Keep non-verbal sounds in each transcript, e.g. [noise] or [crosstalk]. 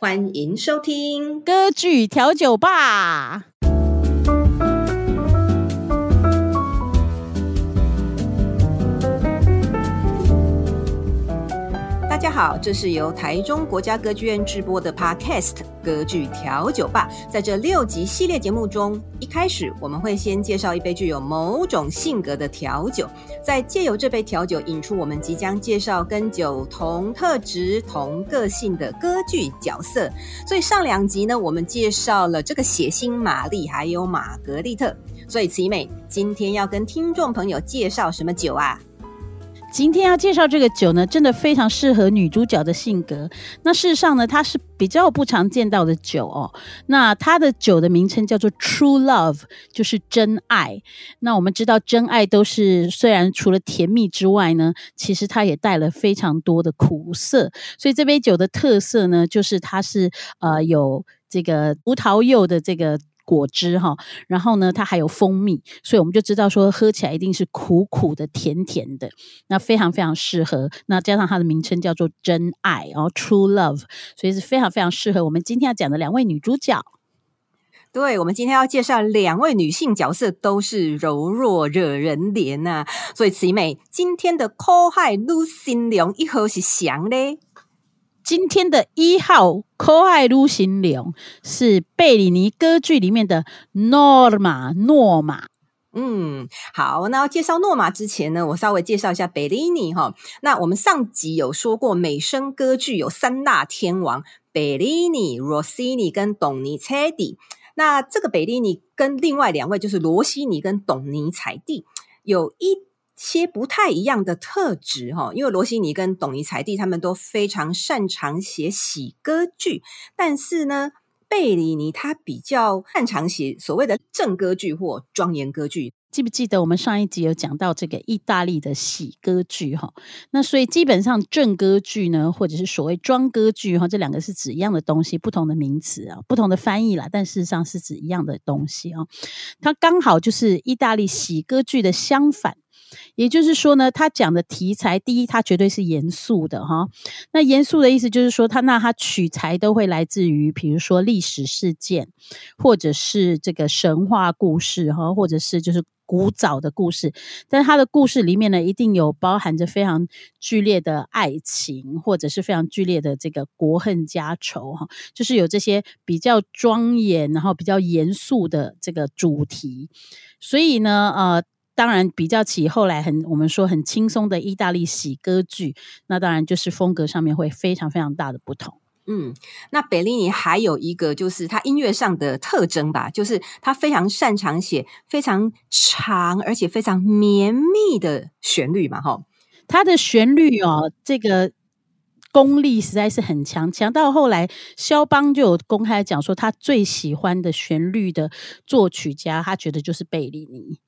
欢迎收听歌剧调酒吧。大家好，这是由台中国家歌剧院制播的 Podcast《歌剧调酒吧》。在这六集系列节目中，一开始我们会先介绍一杯具有某种性格的调酒，再借由这杯调酒引出我们即将介绍跟酒同特质、同个性的歌剧角色。所以上两集呢，我们介绍了这个血腥玛丽还有玛格丽特。所以慈美今天要跟听众朋友介绍什么酒啊？今天要介绍这个酒呢，真的非常适合女主角的性格。那事实上呢，它是比较不常见到的酒哦。那它的酒的名称叫做 True Love，就是真爱。那我们知道，真爱都是虽然除了甜蜜之外呢，其实它也带了非常多的苦涩。所以这杯酒的特色呢，就是它是呃有这个葡萄柚的这个。果汁哈，然后呢，它还有蜂蜜，所以我们就知道说喝起来一定是苦苦的、甜甜的，那非常非常适合。那加上它的名称叫做真爱，然后 True Love，所以是非常非常适合我们今天要讲的两位女主角。对，我们今天要介绍两位女性角色，都是柔弱惹人怜呐、啊。所以慈美今天的苦海女神龙一盒是谁呢？今天的一号可爱女神龙是贝里尼歌剧里面的诺玛诺玛。嗯，好，那介绍诺玛之前呢，我稍微介绍一下贝里尼哈。那我们上集有说过，美声歌剧有三大天王：贝里尼、罗西尼跟董尼采蒂。那这个贝里尼跟另外两位就是罗西尼跟董尼采蒂有一。些不太一样的特质哈，因为罗西尼跟董尼采蒂他们都非常擅长写喜歌剧，但是呢，贝里尼他比较擅长写所谓的正歌剧或庄严歌剧。记不记得我们上一集有讲到这个意大利的喜歌剧哈？那所以基本上正歌剧呢，或者是所谓庄歌剧哈，这两个是指一样的东西，不同的名词啊，不同的翻译啦，但事实上是指一样的东西啊。它刚好就是意大利喜歌剧的相反。也就是说呢，他讲的题材，第一，他绝对是严肃的哈。那严肃的意思就是说，他那他取材都会来自于，比如说历史事件，或者是这个神话故事哈，或者是就是古早的故事。但他的故事里面呢，一定有包含着非常剧烈的爱情，或者是非常剧烈的这个国恨家仇哈，就是有这些比较庄严，然后比较严肃的这个主题。所以呢，呃。当然，比较起后来很我们说很轻松的意大利喜歌剧，那当然就是风格上面会非常非常大的不同。嗯，那贝利尼还有一个就是他音乐上的特征吧，就是他非常擅长写非常长而且非常绵密的旋律嘛，哈。他的旋律哦，这个功力实在是很强，强到后来肖邦就有公开讲说，他最喜欢的旋律的作曲家，他觉得就是贝利尼。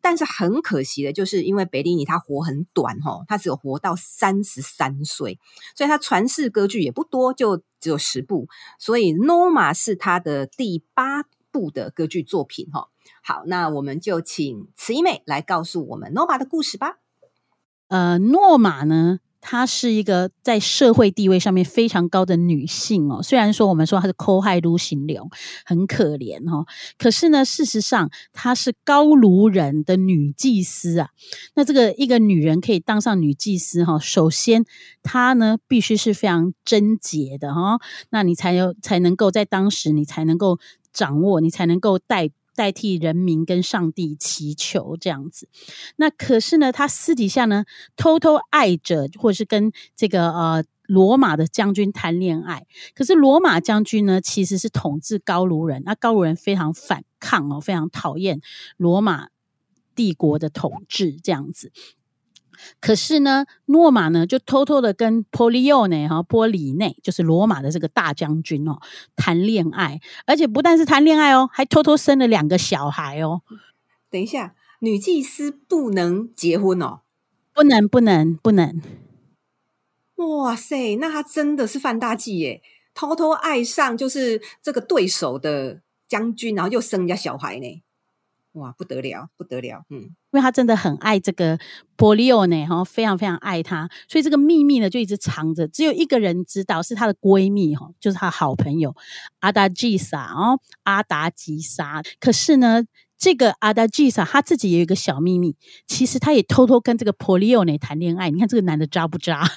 但是很可惜的，就是因为贝利尼他活很短哈，他只有活到三十三岁，所以他传世歌剧也不多，就只有十部。所以《诺玛》是他的第八部的歌剧作品哈。好，那我们就请慈一妹来告诉我们《诺玛》的故事吧。呃，诺玛呢？她是一个在社会地位上面非常高的女性哦。虽然说我们说她是抠害撸行流，很可怜哈、哦，可是呢，事实上她是高卢人的女祭司啊。那这个一个女人可以当上女祭司哈、哦，首先她呢必须是非常贞洁的哈、哦，那你才有才能够在当时你才能够掌握，你才能够带。代替人民跟上帝祈求这样子，那可是呢，他私底下呢偷偷爱着，或是跟这个呃罗马的将军谈恋爱。可是罗马将军呢，其实是统治高卢人，那高卢人非常反抗哦，非常讨厌罗马帝国的统治这样子。可是呢，诺玛呢就偷偷的跟波利奥内哈波里内，就是罗马的这个大将军哦谈恋爱，而且不但是谈恋爱哦，还偷偷生了两个小孩哦。等一下，女祭司不能结婚哦？不能，不能，不能。哇塞，那他真的是犯大忌耶！偷偷爱上就是这个对手的将军，然后又生人家小孩呢。哇，不得了，不得了，嗯，因为他真的很爱这个波利奥呢哈，非常非常爱他，所以这个秘密呢就一直藏着，只有一个人知道，是她的闺蜜哈，就是她好朋友阿达吉萨哦，阿达吉萨。可是呢，这个阿达吉萨她自己也有一个小秘密，其实她也偷偷跟这个波利奥呢谈恋爱。你看这个男的渣不渣？[laughs]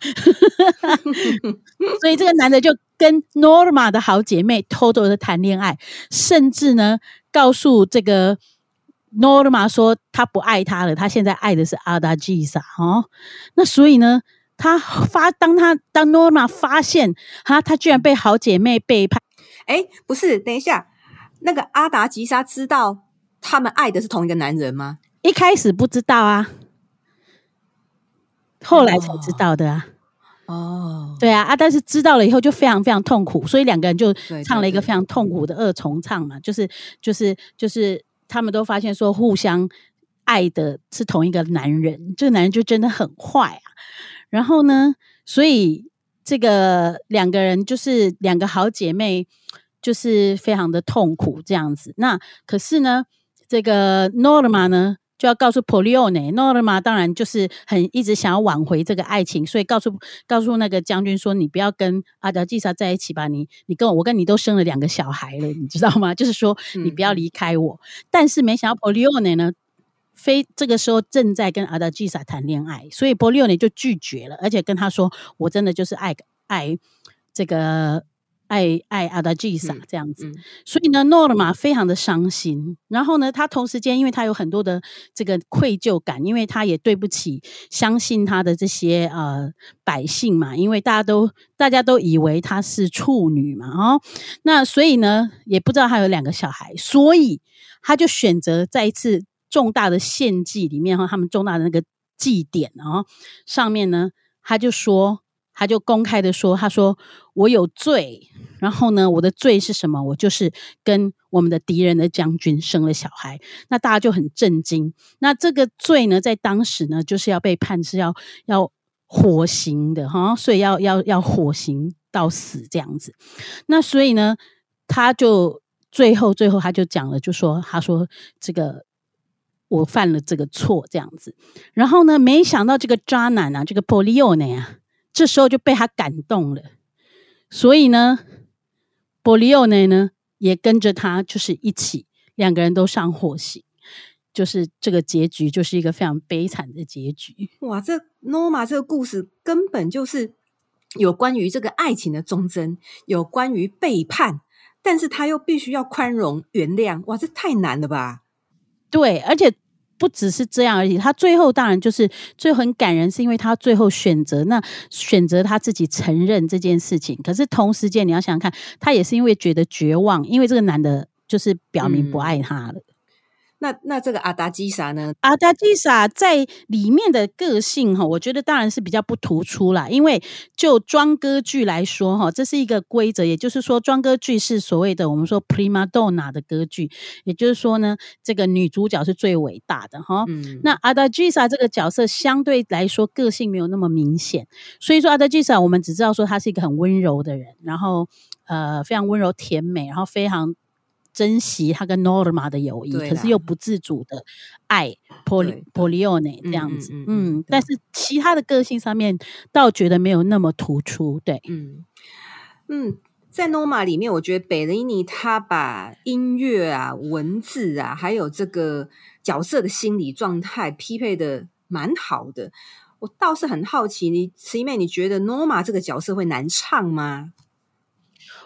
所以这个男的就跟诺玛的好姐妹偷偷的谈恋爱，甚至呢告诉这个。诺玛说他不爱他了，他现在爱的是阿达吉萨哦。那所以呢，他发当他当诺玛发现哈，他居然被好姐妹背叛。哎，不是，等一下，那个阿达吉莎知道他们爱的是同一个男人吗？一开始不知道啊，后来才知道的啊。哦，对啊，啊，但是知道了以后就非常非常痛苦，所以两个人就唱了一个非常痛苦的二重唱嘛，就是就是就是。他们都发现说，互相爱的是同一个男人，这个男人就真的很坏啊。然后呢，所以这个两个人就是两个好姐妹，就是非常的痛苦这样子。那可是呢，这个诺尔玛呢？就要告诉波利奥内，诺尔玛当然就是很一直想要挽回这个爱情，所以告诉告诉那个将军说：“你不要跟阿德吉萨在一起吧，你你跟我，我跟你都生了两个小孩了，你知道吗？[laughs] 就是说你不要离开我。嗯”但是没想到波利奥内呢，非这个时候正在跟阿德吉萨谈恋爱，所以波利奥内就拒绝了，而且跟他说：“我真的就是爱爱这个。”爱爱阿达吉萨这样子，嗯嗯、所以呢，诺尔玛非常的伤心。然后呢，他同时间，因为他有很多的这个愧疚感，因为他也对不起相信他的这些呃百姓嘛，因为大家都大家都以为他是处女嘛，哦，那所以呢，也不知道他有两个小孩，所以他就选择在一次重大的献祭里面哈，他们重大的那个祭典啊，上面呢，他就说。他就公开的说：“他说我有罪，然后呢，我的罪是什么？我就是跟我们的敌人的将军生了小孩。那大家就很震惊。那这个罪呢，在当时呢，就是要被判是要要火刑的哈，所以要要要火刑到死这样子。那所以呢，他就最后最后他就讲了，就说他说这个我犯了这个错这样子。然后呢，没想到这个渣男啊，这个波利奥内啊。”这时候就被他感动了，所以呢，波利奥内呢也跟着他，就是一起两个人都上火刑，就是这个结局，就是一个非常悲惨的结局。哇，这诺玛这个故事根本就是有关于这个爱情的忠贞，有关于背叛，但是他又必须要宽容原谅。哇，这太难了吧？对，而且。不只是这样而已，他最后当然就是最后很感人，是因为他最后选择那选择他自己承认这件事情。可是同时间你要想想看，他也是因为觉得绝望，因为这个男的就是表明不爱他了。嗯那那这个阿达基莎呢？阿达基莎在里面的个性哈，我觉得当然是比较不突出啦。因为就装歌剧来说哈，这是一个规则，也就是说装歌剧是所谓的我们说 prima donna 的歌剧，也就是说呢，这个女主角是最伟大的哈。嗯。那阿达基莎这个角色相对来说个性没有那么明显，所以说阿达基莎我们只知道说她是一个很温柔的人，然后呃非常温柔甜美，然后非常。珍惜他跟 Norma 的友谊，可是又不自主的爱 Polione 这样子。嗯，但是其他的个性上面倒觉得没有那么突出，对，嗯嗯，在 Norma 里面，我觉得贝雷尼他把音乐啊、文字啊，还有这个角色的心理状态匹配的蛮好的。我倒是很好奇，你慈姨妹，你觉得 Norma 这个角色会难唱吗？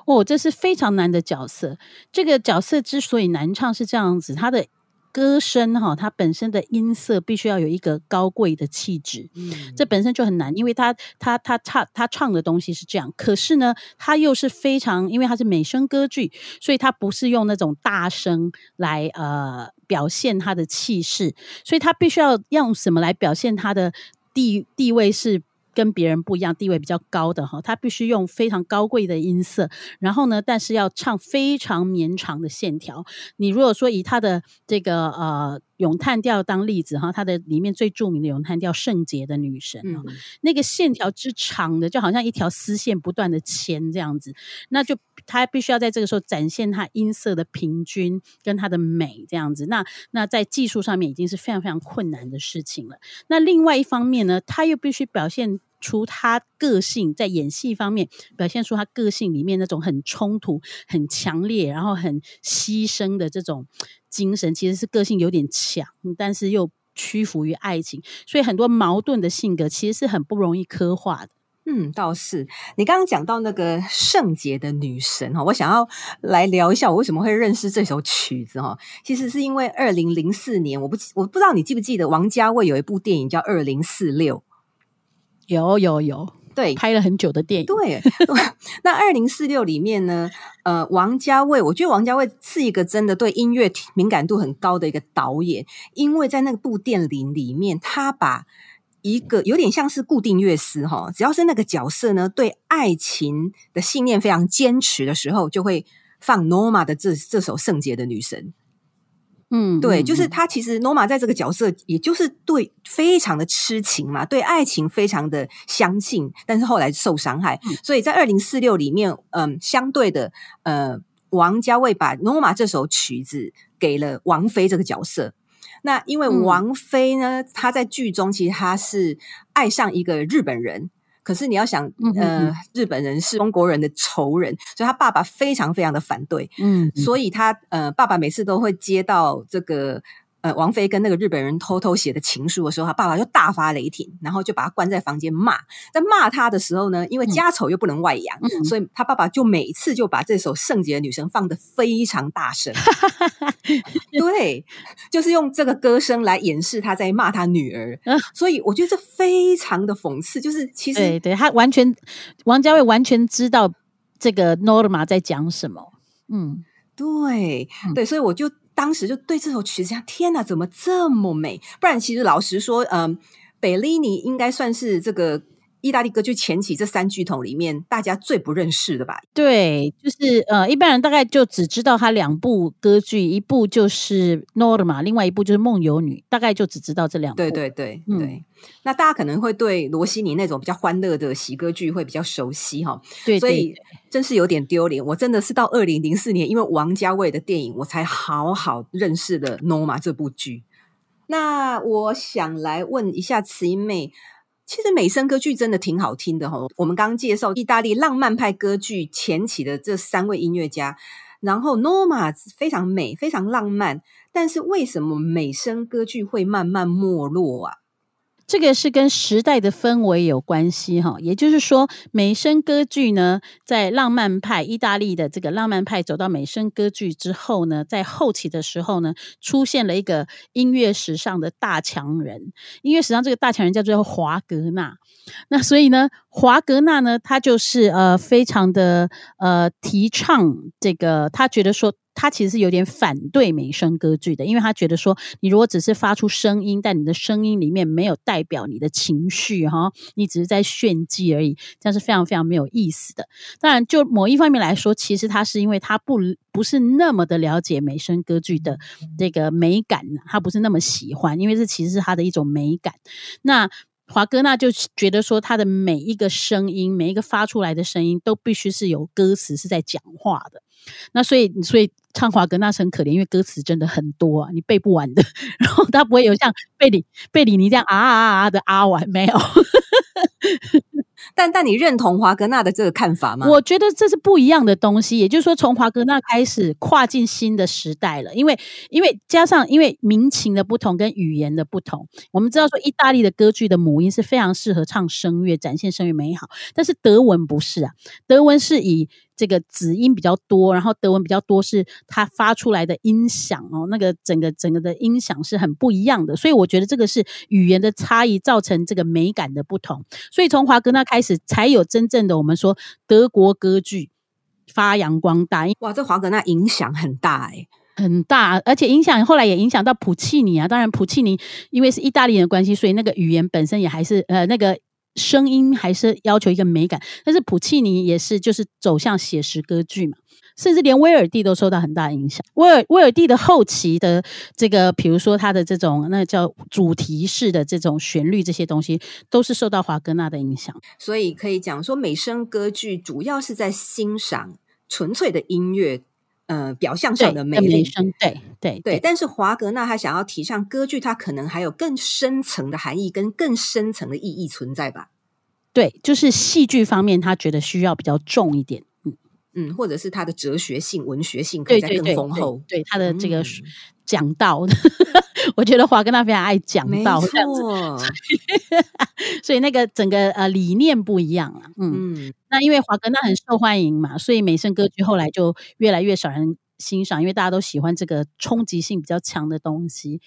哦，这是非常难的角色。这个角色之所以难唱是这样子，他的歌声哈，它本身的音色必须要有一个高贵的气质，嗯，这本身就很难，因为他他他唱他唱的东西是这样，可是呢，他又是非常，因为他是美声歌剧，所以他不是用那种大声来呃表现他的气势，所以他必须要用什么来表现他的地地位是。跟别人不一样，地位比较高的哈，他必须用非常高贵的音色，然后呢，但是要唱非常绵长的线条。你如果说以他的这个呃咏叹调当例子哈，它的里面最著名的咏叹调《圣洁的女神》嗯，那个线条之长的，就好像一条丝线不断的牵这样子，那就他必须要在这个时候展现他音色的平均跟他的美这样子。那那在技术上面已经是非常非常困难的事情了。那另外一方面呢，他又必须表现。出他个性，在演戏方面表现出他个性里面那种很冲突、很强烈，然后很牺牲的这种精神，其实是个性有点强，但是又屈服于爱情，所以很多矛盾的性格其实是很不容易刻画的。嗯，倒是你刚刚讲到那个圣洁的女神哈，我想要来聊一下我为什么会认识这首曲子哈。其实是因为二零零四年，我不我不知道你记不记得王家卫有一部电影叫《二零四六》。有有有，对，拍了很久的电影。对，那二零四六里面呢，呃，王家卫，我觉得王家卫是一个真的对音乐敏感度很高的一个导演，因为在那部电影里面，他把一个有点像是固定乐师哈，只要是那个角色呢，对爱情的信念非常坚持的时候，就会放 Norma 的这这首《圣洁的女神》。嗯，对，就是他。其实 Norma 在这个角色，也就是对非常的痴情嘛，对爱情非常的相信，但是后来受伤害。嗯、所以在二零四六里面，嗯，相对的，呃，王家卫把 Norma 这首曲子给了王菲这个角色。那因为王菲呢，她、嗯、在剧中其实她是爱上一个日本人。可是你要想，呃，日本人是中国人的仇人，所以他爸爸非常非常的反对，嗯，所以他呃，爸爸每次都会接到这个。呃，王菲跟那个日本人偷偷写的情书的时候，他爸爸就大发雷霆，然后就把他关在房间骂。在骂他的时候呢，因为家丑又不能外扬，嗯、所以他爸爸就每次就把这首《圣洁的女神》放得非常大声。[laughs] 对，就是用这个歌声来掩饰他在骂他女儿。嗯、所以我觉得这非常的讽刺，就是其实对，对他完全王家卫完全知道这个 Norma 在讲什么。嗯，对，对，所以我就。当时就对这首曲子讲，天哪，怎么这么美？不然，其实老实说，嗯，贝利尼应该算是这个。意大利歌剧前期这三巨头里面，大家最不认识的吧？对，就是呃，一般人大概就只知道他两部歌剧，一部就是《Norma》，另外一部就是《梦游女》，大概就只知道这两部。对对对、嗯、对。那大家可能会对罗西尼那种比较欢乐的喜歌剧会比较熟悉哈。对，对，对，所以真是有点丢脸。我真的是到二零零四年，因为王家卫的电影，我才好好认识了《Norma》这部剧。那我想来问一下慈英妹。其实美声歌剧真的挺好听的哈。我们刚刚介绍意大利浪漫派歌剧前期的这三位音乐家，然后 Norma 非常美，非常浪漫，但是为什么美声歌剧会慢慢没落啊？这个是跟时代的氛围有关系哈，也就是说，美声歌剧呢，在浪漫派意大利的这个浪漫派走到美声歌剧之后呢，在后期的时候呢，出现了一个音乐史上的大强人，音乐史上这个大强人叫做华格纳。那所以呢，华格纳呢，他就是呃，非常的呃，提倡这个，他觉得说。他其实是有点反对美声歌剧的，因为他觉得说，你如果只是发出声音，但你的声音里面没有代表你的情绪，哈，你只是在炫技而已，这样是非常非常没有意思的。当然，就某一方面来说，其实他是因为他不不是那么的了解美声歌剧的这个美感，他不是那么喜欢，因为这其实是他的一种美感。那华格纳就觉得说，他的每一个声音，每一个发出来的声音，都必须是有歌词是在讲话的。那所以，所以唱华格纳是很可怜，因为歌词真的很多啊，你背不完的。[laughs] 然后他不会有像贝里贝里尼这样啊啊啊啊的啊完没有。但但你认同华格纳的这个看法吗？我觉得这是不一样的东西。也就是说，从华格纳开始跨进新的时代了，因为因为加上因为民情的不同跟语言的不同，我们知道说意大利的歌剧的母音是非常适合唱声乐，展现声乐美好，但是德文不是啊，德文是以。这个子音比较多，然后德文比较多，是它发出来的音响哦，那个整个整个的音响是很不一样的，所以我觉得这个是语言的差异造成这个美感的不同。所以从华格纳开始，才有真正的我们说德国歌剧发扬光大。哇，这华格纳影响很大诶。很大，而且影响后来也影响到普契尼啊。当然，普契尼因为是意大利人的关系，所以那个语言本身也还是呃那个声音还是要求一个美感。但是普契尼也是就是走向写实歌剧嘛，甚至连威尔第都受到很大影响。威尔威尔第的后期的这个，比如说他的这种那叫主题式的这种旋律，这些东西都是受到华格纳的影响。所以可以讲说，美声歌剧主要是在欣赏纯粹的音乐。呃，表象上的美丽，对对对，但是华格纳他想要提倡歌剧，它可能还有更深层的含义跟更深层的意义存在吧？对，就是戏剧方面，他觉得需要比较重一点，嗯嗯，或者是他的哲学性、文学性可以再更丰厚。对，对，对，对，对他的这个讲道，嗯、[laughs] 我觉得华格纳非常爱讲道，[laughs] 所以那个整个呃理念不一样啊，嗯。嗯那因为华格纳很受欢迎嘛，所以美声歌剧后来就越来越少人欣赏，因为大家都喜欢这个冲击性比较强的东西。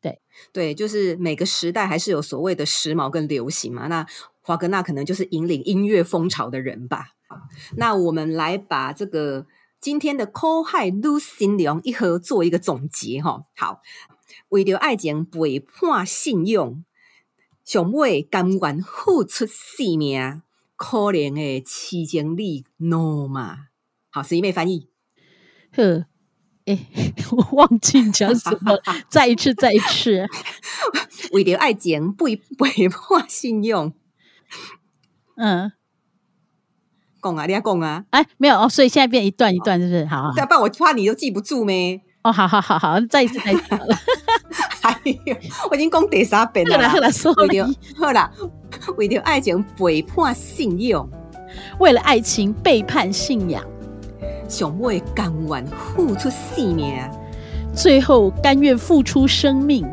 对对，就是每个时代还是有所谓的时髦跟流行嘛。那华格纳可能就是引领音乐风潮的人吧。那我们来把这个今天的苦海女心娘一盒做一个总结哈。好，为了爱情背叛信用，上尾甘愿付出性命。可怜的痴情里诺嘛，好，十一妹翻译。呵，哎、欸，[laughs] 我忘记讲什么，再一次，再一次。[laughs] 为了爱情，不背叛信用。嗯，讲啊，你要讲啊。哎，没有哦，所以现在变一段一段，是不是？好，好，好，要不然我怕你都记不住咩？哦，好好好好，再一次，再一次。[laughs] 哎呦，我已经讲第三遍了。好了，好了，为了好了，为了爱情背叛信用，为了爱情背叛信仰，上尾甘愿付出性命，最后甘愿付出生命。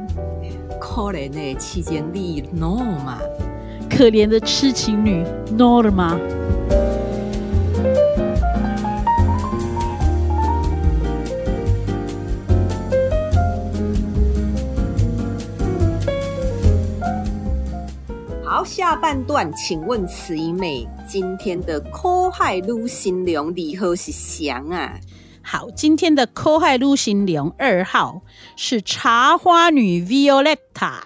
可怜的痴情女诺玛，可怜的痴情女诺玛。下半段，请问慈姨妹，今天的苦海女心娘如何是祥啊？好，今天的苦海女心娘二号是茶花女 Violetta。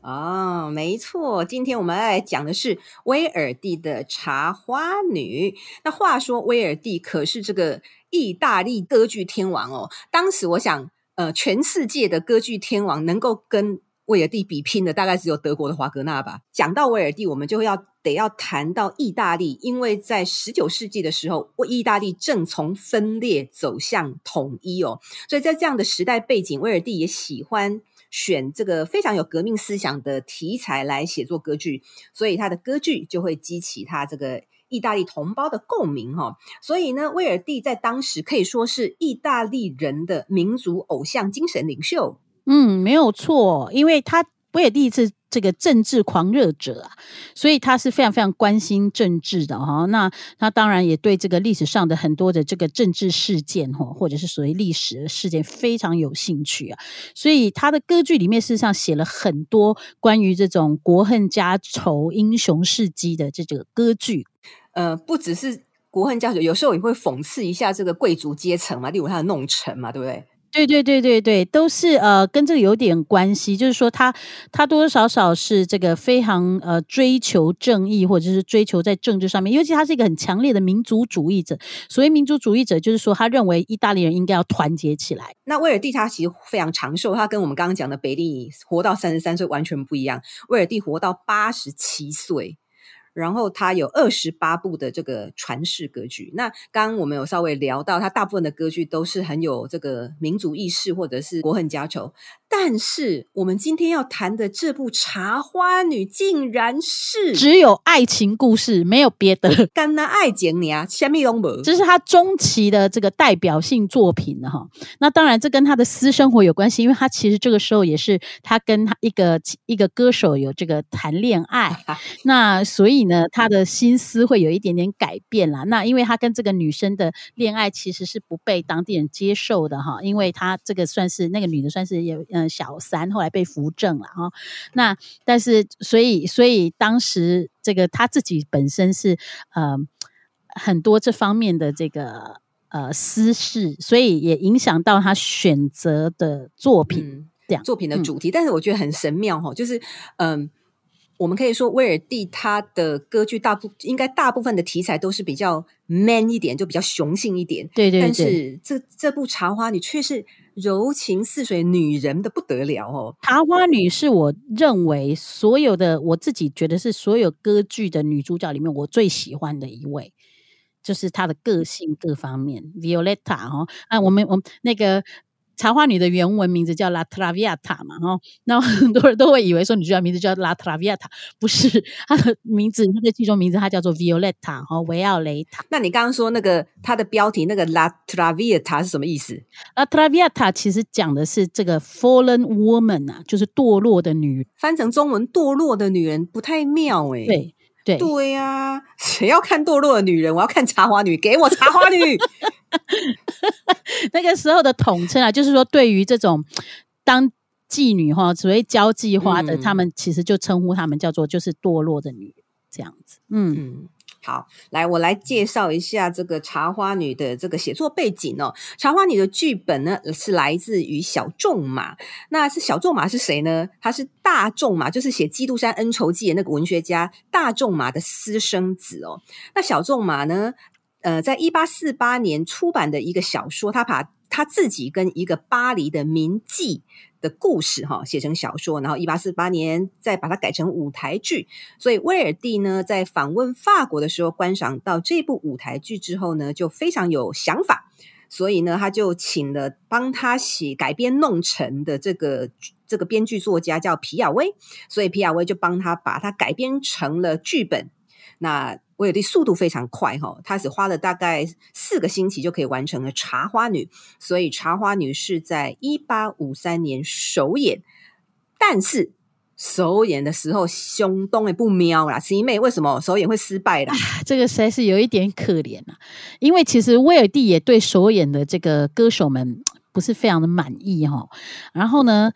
哦，没错，今天我们要来讲的是威尔第的茶花女。那话说，威尔第可是这个意大利歌剧天王哦。当时我想，呃，全世界的歌剧天王能够跟威尔第比拼的大概只有德国的华格纳吧。讲到威尔第，我们就要得要谈到意大利，因为在十九世纪的时候，意大利正从分裂走向统一哦。所以在这样的时代背景，威尔第也喜欢选这个非常有革命思想的题材来写作歌剧，所以他的歌剧就会激起他这个意大利同胞的共鸣哈。所以呢，威尔第在当时可以说是意大利人的民族偶像、精神领袖。嗯，没有错，因为他威尔第一次这个政治狂热者啊，所以他是非常非常关心政治的哈。那他当然也对这个历史上的很多的这个政治事件哈，或者是所谓历史事件非常有兴趣啊。所以他的歌剧里面事实上写了很多关于这种国恨家仇、英雄事迹的这个歌剧。呃，不只是国恨家仇，有时候也会讽刺一下这个贵族阶层嘛，例如他的弄臣嘛，对不对？对对对对对，都是呃跟这个有点关系，就是说他他多多少少是这个非常呃追求正义，或者是追求在政治上面，尤其他是一个很强烈的民族主义者。所谓民族主义者，就是说他认为意大利人应该要团结起来。那威尔第他其实非常长寿，他跟我们刚刚讲的贝利活到三十三岁完全不一样，威尔第活到八十七岁。然后他有二十八部的这个传世歌剧。那刚刚我们有稍微聊到，他大部分的歌剧都是很有这个民族意识或者是国恨家仇。但是我们今天要谈的这部《茶花女》，竟然是只有爱情故事，没有别的。[laughs] 干那爱情呀，什么都没。这是他中期的这个代表性作品哈。那当然，这跟他的私生活有关系，因为他其实这个时候也是他跟他一个一个歌手有这个谈恋爱。[laughs] 那所以。呢，他的心思会有一点点改变啦。那因为他跟这个女生的恋爱其实是不被当地人接受的哈，因为他这个算是那个女的算是有嗯小三，后来被扶正了哈。那但是所以所以当时这个他自己本身是呃很多这方面的这个呃私事，所以也影响到他选择的作品。嗯作品的主题，嗯、但是我觉得很神妙哈，就是嗯，我们可以说威尔第他的歌剧大部应该大部分的题材都是比较 man 一点，就比较雄性一点。对对对。但是这这部《茶花女》却是柔情似水，女人的不得了哦。《茶花女》是我认为所有的我自己觉得是所有歌剧的女主角里面我最喜欢的一位，就是她的个性各方面。Violetta 哦，啊，我们我们那个。茶花女的原文名字叫 La Traviata 嘛，哈，那很多人都会以为说女主角名字叫 La Traviata，不是她的名字，她的剧中名字她叫做 Violetta 哈，维奥雷塔。那你刚刚说那个她的标题那个 La Traviata 是什么意思？La Traviata 其实讲的是这个 Fallen Woman 啊，就是堕落的女人，翻成中文堕落的女人不太妙诶、欸。对对对呀、啊，谁要看堕落的女人？我要看茶花女，给我茶花女。[laughs] 那个时候的统称啊，就是说，对于这种当妓女哈，所谓交际花的，嗯、他们其实就称呼他们叫做就是堕落的女人这样子。嗯嗯，好，来我来介绍一下这个《茶花女》的这个写作背景哦。《茶花女》的剧本呢是来自于小仲马，那是小仲马是谁呢？他是大仲马，就是写《基督山恩仇记》的那个文学家大仲马的私生子哦。那小仲马呢？呃，在一八四八年出版的一个小说，他把他自己跟一个巴黎的名妓的故事哈写成小说，然后一八四八年再把它改成舞台剧。所以威尔蒂呢，在访问法国的时候，观赏到这部舞台剧之后呢，就非常有想法，所以呢，他就请了帮他写改编弄成的这个这个编剧作家叫皮亚威，所以皮亚威就帮他把它改编成了剧本。那威尔第速度非常快哈，他只花了大概四个星期就可以完成了《茶花女》，所以《茶花女》是在一八五三年首演，但是首演的时候相当的不瞄啦，是因为为什么首演会失败啦？这个实在是有一点可怜啊，因为其实威尔第也对首演的这个歌手们不是非常的满意哈，然后呢。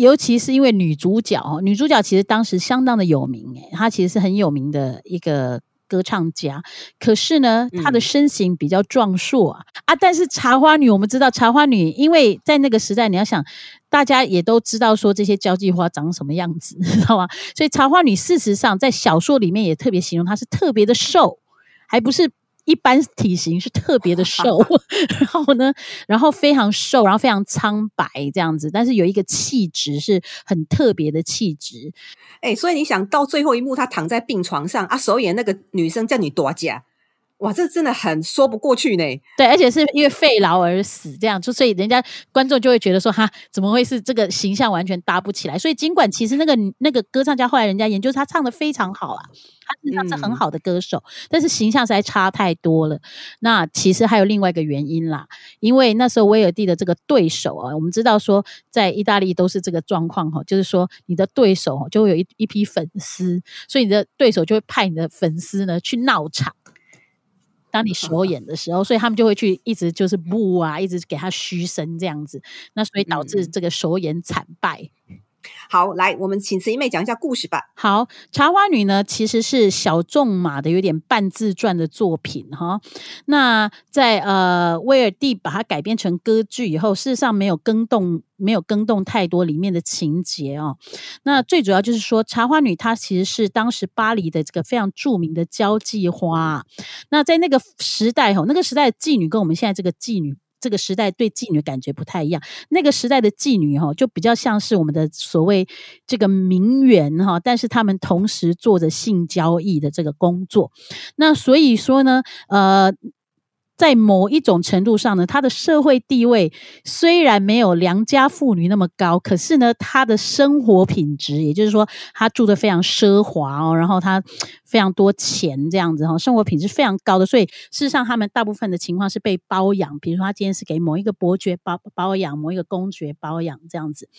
尤其是因为女主角，女主角其实当时相当的有名，诶，她其实是很有名的一个歌唱家。可是呢，她的身形比较壮硕啊、嗯、啊！但是茶花女，我们知道茶花女，因为在那个时代，你要想，大家也都知道说这些交际花长什么样子，[laughs] 知道吗？所以茶花女事实上在小说里面也特别形容她是特别的瘦，还不是。一般体型是特别的瘦，[laughs] 然后呢，然后非常瘦，然后非常苍白这样子，但是有一个气质是很特别的气质。哎、欸，所以你想到最后一幕，他躺在病床上啊，首演那个女生叫你多假。哇，这真的很说不过去呢。对，而且是因为肺痨而死，这样就所以人家观众就会觉得说，哈，怎么会是这个形象完全搭不起来？所以尽管其实那个那个歌唱家后来人家研究他唱的非常好啊，他实际上是很好的歌手，嗯、但是形象实在差太多了。那其实还有另外一个原因啦，因为那时候威尔第的这个对手啊，我们知道说在意大利都是这个状况哈，就是说你的对手就会有一一批粉丝，所以你的对手就会派你的粉丝呢去闹场。当你 [laughs] 首演的时候，所以他们就会去一直就是不啊，一直给他嘘声这样子，那所以导致这个首演惨败。好，来，我们请慈姨妹讲一下故事吧。好，《茶花女》呢，其实是小仲马的有点半自传的作品哈。那在呃威尔第把它改编成歌剧以后，事实上没有更动，没有更动太多里面的情节哦。那最主要就是说，《茶花女》她其实是当时巴黎的这个非常著名的交际花。那在那个时代哈，那个时代的妓女跟我们现在这个妓女。这个时代对妓女感觉不太一样，那个时代的妓女哈，就比较像是我们的所谓这个名媛哈，但是他们同时做着性交易的这个工作，那所以说呢，呃。在某一种程度上呢，她的社会地位虽然没有良家妇女那么高，可是呢，她的生活品质，也就是说，她住的非常奢华哦，然后她非常多钱这样子哈，生活品质非常高的，所以事实上，他们大部分的情况是被包养，比如说，他今天是给某一个伯爵包包养，某一个公爵包养这样子，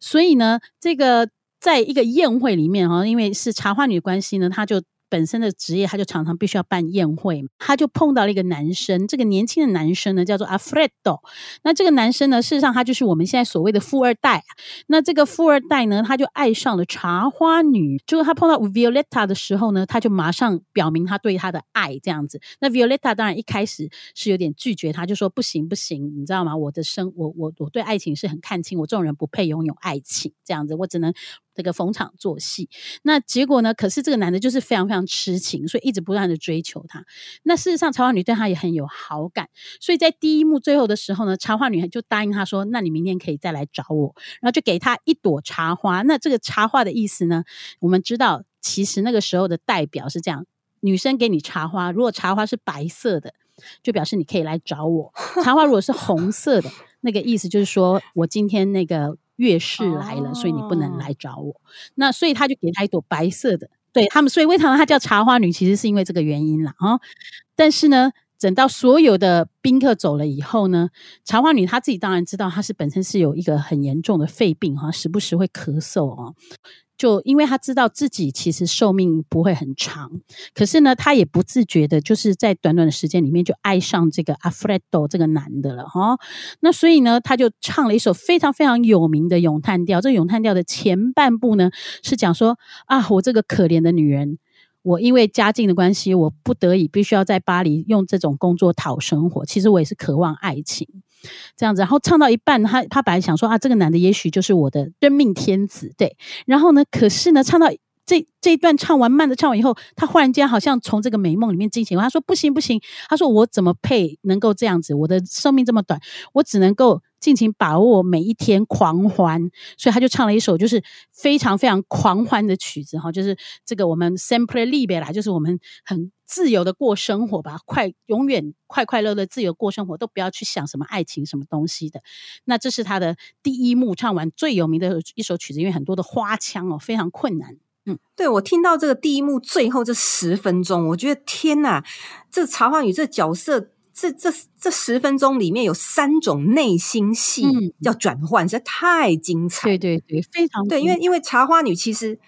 所以呢，这个在一个宴会里面哈，因为是茶花女关系呢，他就。本身的职业，他就常常必须要办宴会，他就碰到了一个男生，这个年轻的男生呢叫做 Alfredo。那这个男生呢，事实上他就是我们现在所谓的富二代。那这个富二代呢，他就爱上了茶花女。就是他碰到 Violetta 的时候呢，他就马上表明他对她的爱，这样子。那 Violetta 当然一开始是有点拒绝他，就说不行不行，你知道吗？我的生我我我对爱情是很看清，我这种人不配拥有爱情，这样子，我只能。这个逢场作戏，那结果呢？可是这个男的就是非常非常痴情，所以一直不断的追求她。那事实上，茶花女对他也很有好感，所以在第一幕最后的时候呢，茶花女就答应他说：“那你明天可以再来找我。”然后就给他一朵茶花。那这个茶花的意思呢？我们知道，其实那个时候的代表是这样：女生给你茶花，如果茶花是白色的，就表示你可以来找我；茶花如果是红色的，那个意思就是说我今天那个。月事来了，所以你不能来找我。哦、那所以他就给他一朵白色的，对他们，所以为什么他叫茶花女，其实是因为这个原因啦。啊。但是呢，等到所有的宾客走了以后呢，茶花女她自己当然知道，她是本身是有一个很严重的肺病哈，时不时会咳嗽哦。就因为她知道自己其实寿命不会很长，可是呢，她也不自觉的，就是在短短的时间里面就爱上这个 Alfredo 这个男的了哈。那所以呢，她就唱了一首非常非常有名的咏叹调。这咏叹调的前半部呢，是讲说啊，我这个可怜的女人。我因为家境的关系，我不得已必须要在巴黎用这种工作讨生活。其实我也是渴望爱情，这样子。然后唱到一半，他他本来想说啊，这个男的也许就是我的真命天子，对。然后呢，可是呢，唱到这这一段唱完慢的唱完以后，他忽然间好像从这个美梦里面惊醒。他说不行不行，他说我怎么配能够这样子？我的生命这么短，我只能够。尽情把握每一天，狂欢，所以他就唱了一首就是非常非常狂欢的曲子哈，就是这个我们 sempre libera 啦，就是我们很自由的过生活吧，快永远快快乐乐自由过生活，都不要去想什么爱情什么东西的。那这是他的第一幕唱完最有名的一首曲子，因为很多的花腔哦，非常困难。嗯，对，我听到这个第一幕最后这十分钟，我觉得天哪，这茶花女这角色。这这这十分钟里面有三种内心戏要转换，实在太精彩。对对对，非常对，因为因为茶花女其实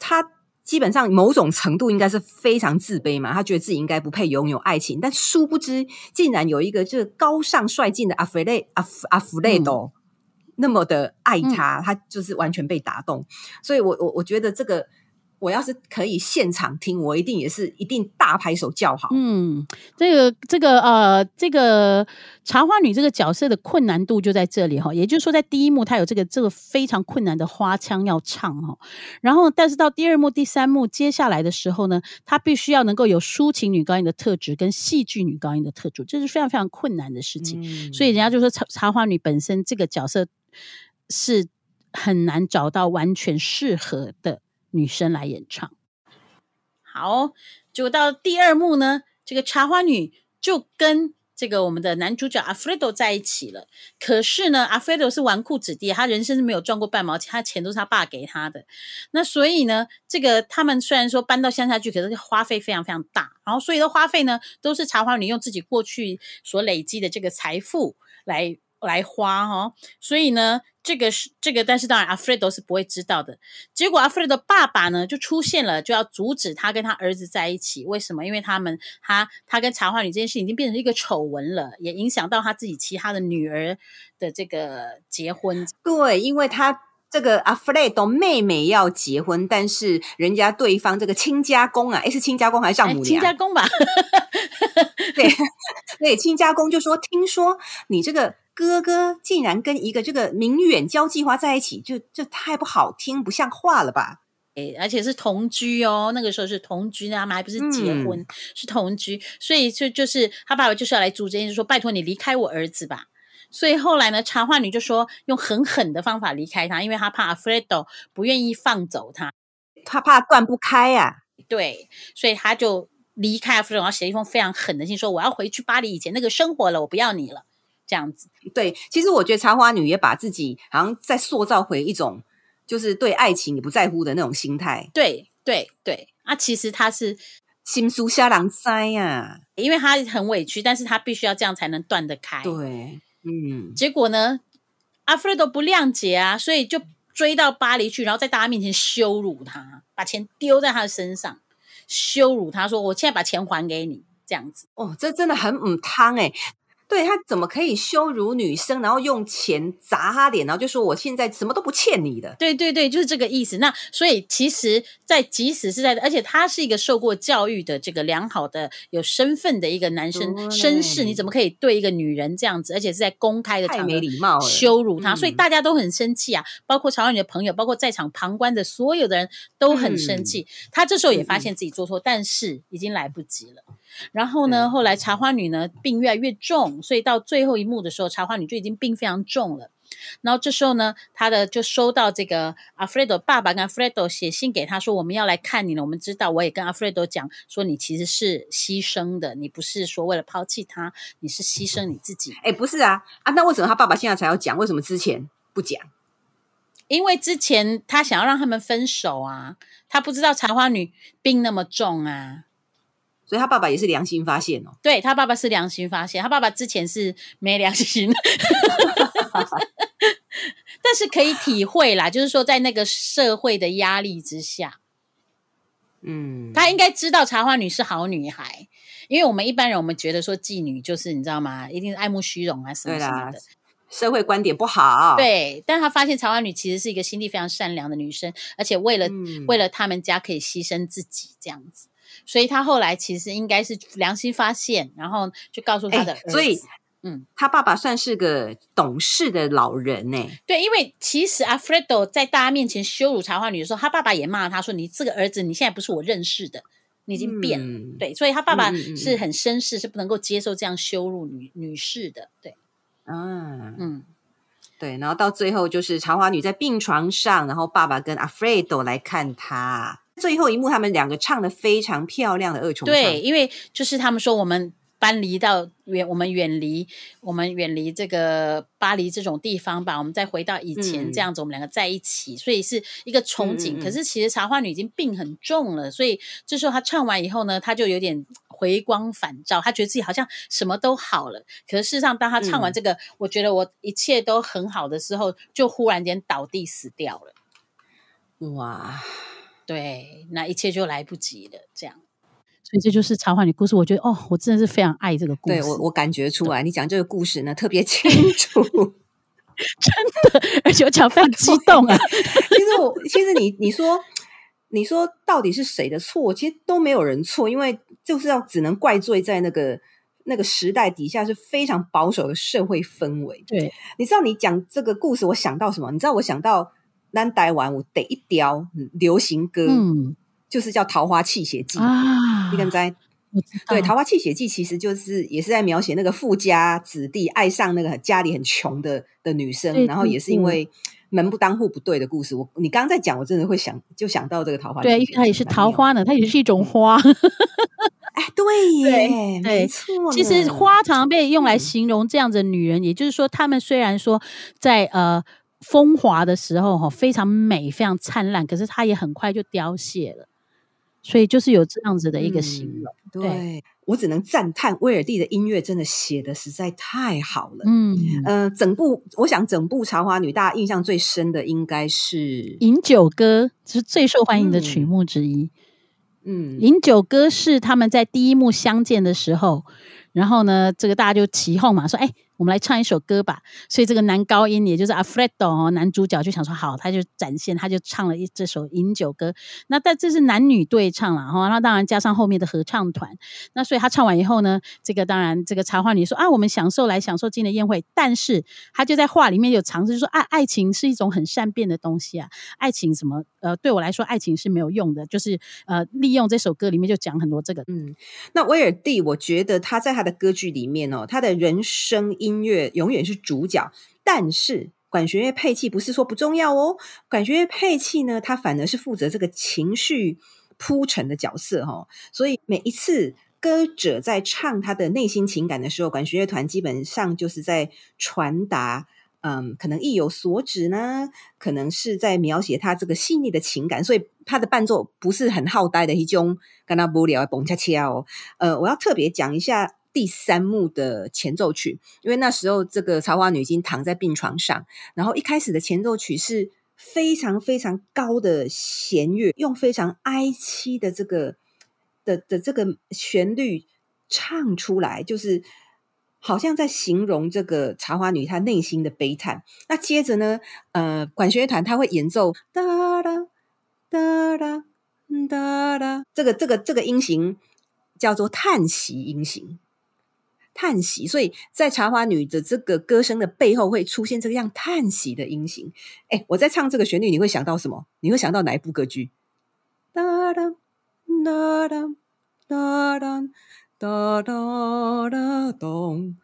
她基本上某种程度应该是非常自卑嘛，她觉得自己应该不配拥有爱情，但殊不知竟然有一个就是高尚帅气的阿弗雷阿弗阿弗雷多那么的爱她，她就是完全被打动。所以我我我觉得这个。我要是可以现场听，我一定也是一定大拍手叫好。嗯，这个这个呃，这个茶花女这个角色的困难度就在这里哈。也就是说，在第一幕她有这个这个非常困难的花腔要唱哈，然后但是到第二幕、第三幕接下来的时候呢，她必须要能够有抒情女高音的特质跟戏剧女高音的特质，这是非常非常困难的事情。嗯、所以人家就说茶茶花女本身这个角色是很难找到完全适合的。女生来演唱，好，就到第二幕呢，这个茶花女就跟这个我们的男主角阿弗雷多在一起了。可是呢，阿弗雷多是纨绔子弟，他人生是没有赚过半毛钱，他钱都是他爸给他的。那所以呢，这个他们虽然说搬到乡下去，可是花费非常非常大。然后所有的花费呢，都是茶花女用自己过去所累积的这个财富来来花哈、哦。所以呢。这个是这个，但是当然，阿弗雷多是不会知道的。结果，阿弗雷多爸爸呢就出现了，就要阻止他跟他儿子在一起。为什么？因为他们他他跟茶花女这件事已经变成一个丑闻了，也影响到他自己其他的女儿的这个结婚。对，因为他这个阿弗雷多妹妹要结婚，但是人家对方这个亲家公啊，诶是亲家公还是丈母娘？亲家公吧。[laughs] 对对，亲家公就说：“听说你这个。”哥哥竟然跟一个这个名远交际花在一起，就就太不好听，不像话了吧？诶，而且是同居哦，那个时候是同居，他们还不是结婚，嗯、是同居，所以就就是他爸爸就是要来阻止，就说拜托你离开我儿子吧。所以后来呢，茶花女就说用很狠的方法离开他，因为他怕阿弗雷多不愿意放走他，他怕断不开呀、啊。对，所以他就离开阿弗雷，然后写一封非常狠的信，说我要回去巴黎以前那个生活了，我不要你了。这样子，对，其实我觉得茶花女也把自己好像在塑造回一种，就是对爱情也不在乎的那种心态。对，对，对，啊，其实她是心苏瞎狼灾呀，因为她很委屈，但是她必须要这样才能断得开。对，嗯，结果呢，阿弗雷多不谅解啊，所以就追到巴黎去，然后在大家面前羞辱她，把钱丢在她的身上。羞辱他说：“我现在把钱还给你。”这样子哦，这真的很嗯汤哎。对，他怎么可以羞辱女生，然后用钱砸她脸，然后就说我现在什么都不欠你的？对对对，就是这个意思。那所以其实，在即使是在，而且他是一个受过教育的这个良好的有身份的一个男生绅士，你怎么可以对一个女人这样子，而且是在公开的场合没礼貌羞辱她？嗯、所以大家都很生气啊，包括曹花女的朋友，包括在场旁观的所有的人都很生气。嗯、他这时候也发现自己做错，嗯、但是已经来不及了。然后呢，后来茶花女呢病越来越重，所以到最后一幕的时候，茶花女就已经病非常重了。然后这时候呢，她的就收到这个阿弗雷多爸爸跟阿弗雷多写信给他说：“我们要来看你了。我们知道，我也跟阿弗雷多讲说，你其实是牺牲的，你不是说为了抛弃他，你是牺牲你自己。”哎，不是啊啊，那为什么他爸爸现在才要讲？为什么之前不讲？因为之前他想要让他们分手啊，他不知道茶花女病那么重啊。所以他爸爸也是良心发现哦。对，他爸爸是良心发现，他爸爸之前是没良心，[laughs] 但是可以体会啦，就是说在那个社会的压力之下，嗯，他应该知道茶花女是好女孩，因为我们一般人我们觉得说妓女就是你知道吗？一定是爱慕虚荣啊什么什么的，社会观点不好。对，但他发现茶花女其实是一个心地非常善良的女生，而且为了、嗯、为了他们家可以牺牲自己这样子。所以他后来其实应该是良心发现，然后就告诉他的儿子。所以，嗯，他爸爸算是个懂事的老人呢。对，因为其实阿弗雷多在大家面前羞辱茶花女的时候，他爸爸也骂他说：“你这个儿子，你现在不是我认识的，你已经变了。嗯”对，所以他爸爸是很绅士，是不能够接受这样羞辱女女士的。对，嗯嗯，对。然后到最后，就是茶花女在病床上，然后爸爸跟阿弗雷多来看他。最后一幕，他们两个唱的非常漂亮的二重唱。对，因为就是他们说，我们搬离到远，我们远离，我们远离这个巴黎这种地方吧。我们再回到以前这样子，嗯、我们两个在一起，所以是一个憧憬。嗯、可是其实茶花女已经病很重了，所以这时候她唱完以后呢，她就有点回光返照，她觉得自己好像什么都好了。可是事实上，当她唱完这个，嗯、我觉得我一切都很好的时候，就忽然间倒地死掉了。哇！对，那一切就来不及了。这样，所以这就是茶花女故事。我觉得，哦，我真的是非常爱这个故事。对，我我感觉出来，你讲这个故事呢，特别清 [laughs] 楚，[laughs] 真的，而且我讲非常激动啊。[laughs] 其实我，其实你你说，你说到底是谁的错？其实都没有人错，因为就是要只能怪罪在那个那个时代底下是非常保守的社会氛围。对，你知道你讲这个故事，我想到什么？你知道我想到。咱台湾我得一雕流行歌，嗯，就是叫《桃花泣血记》啊。你敢在？对，《桃花泣血记》其实就是也是在描写那个富家子弟爱上那个家里很穷的的女生，然后也是因为门不当户不对的故事。我你刚刚在讲，我真的会想就想到这个桃花。对，它也是桃花呢，它也是一种花。[laughs] 哎，对耶，对没错。其实花常常被用来形容这样子的女人，嗯、也就是说，她们虽然说在呃。风华的时候，哈，非常美，非常灿烂，可是它也很快就凋谢了，所以就是有这样子的一个形容。嗯、对，对我只能赞叹威尔第的音乐真的写的实在太好了。嗯，呃，整部我想整部《茶花女》，大家印象最深的应该是《饮酒歌》，是最受欢迎的曲目之一。嗯，《饮酒歌》是他们在第一幕相见的时候，然后呢，这个大家就起哄嘛，说：“哎。”我们来唱一首歌吧。所以这个男高音，也就是阿弗雷多哦，男主角就想说好，他就展现，他就唱了一这首饮酒歌。那但这是男女对唱了哈，那当然加上后面的合唱团。那所以他唱完以后呢，这个当然这个茶花女说啊，我们享受来享受今天的宴会。但是他就在话里面有尝试说，爱爱情是一种很善变的东西啊，爱情什么呃，对我来说爱情是没有用的。就是呃，利用这首歌里面就讲很多这个。嗯，那威尔第，我觉得他在他的歌剧里面哦，他的人声音。音乐永远是主角，但是管弦乐配器不是说不重要哦。管弦乐配器呢，它反而是负责这个情绪铺陈的角色、哦。所以每一次歌者在唱他的内心情感的时候，管弦乐团基本上就是在传达，嗯，可能意有所指呢，可能是在描写他这个细腻的情感。所以他的伴奏不是很好呆的一种，跟他无聊蹦恰恰哦。呃，我要特别讲一下。第三幕的前奏曲，因为那时候这个茶花女已经躺在病床上，然后一开始的前奏曲是非常非常高的弦乐，用非常哀凄的这个的的这个旋律唱出来，就是好像在形容这个茶花女她内心的悲叹。那接着呢，呃，管弦乐团他会演奏哒哒哒哒哒哒，这个这个这个音型叫做叹息音型。叹息，所以在茶花女的这个歌声的背后会出现这个样叹息的音型。哎，我在唱这个旋律，你会想到什么？你会想到哪一部歌剧？哒哒哒哒哒哒哒哒哒咚。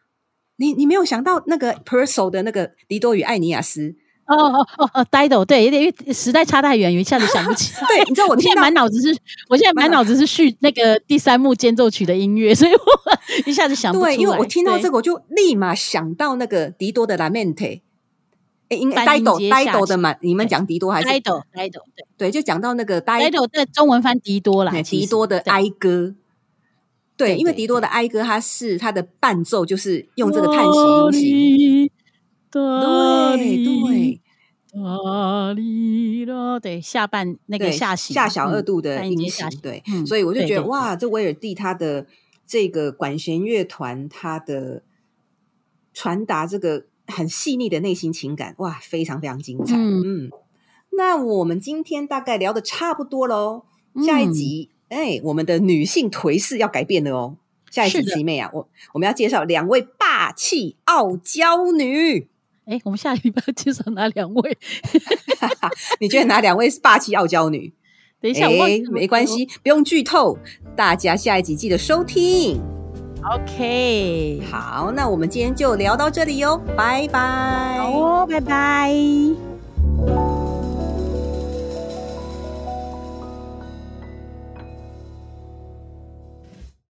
你你没有想到那个 Persol 的那个《狄多与艾尼亚斯》？哦哦哦哦，Dido 对，有点因为时代差太远，一下子想不起。[laughs] 对，你知道我现在满脑子是，我现在满脑子是续那个第三幕间奏曲的音乐，所以我 [laughs] 一下子想不出来。对，因为我听到这个，我就立马想到那个迪多的 Lamente。哎，应该 Dido Dido 的嘛？你们讲迪多还是 Dido Dido？对对，就讲到那个 Dido 的中文翻迪多啦，迪多的哀歌。对，因为迪多的哀歌，它是它的伴奏，就是用这个叹息音型。对对，哒哩啦，对下半那个下行下小二度的音型，对，所以我就觉得哇，这威尔蒂他的这个管弦乐团，他的传达这个很细腻的内心情感，哇，非常非常精彩。嗯，那我们今天大概聊得差不多喽，下一集，哎，我们的女性颓势要改变了哦。下一集集妹啊，我我们要介绍两位霸气傲娇女。哎，我们下礼拜要介绍哪两位？[laughs] 你觉得哪两位是霸气傲娇女？等一下，我没关系，不用剧透，大家下一集记得收听。OK，好，那我们今天就聊到这里哟，拜拜。好哦，拜拜。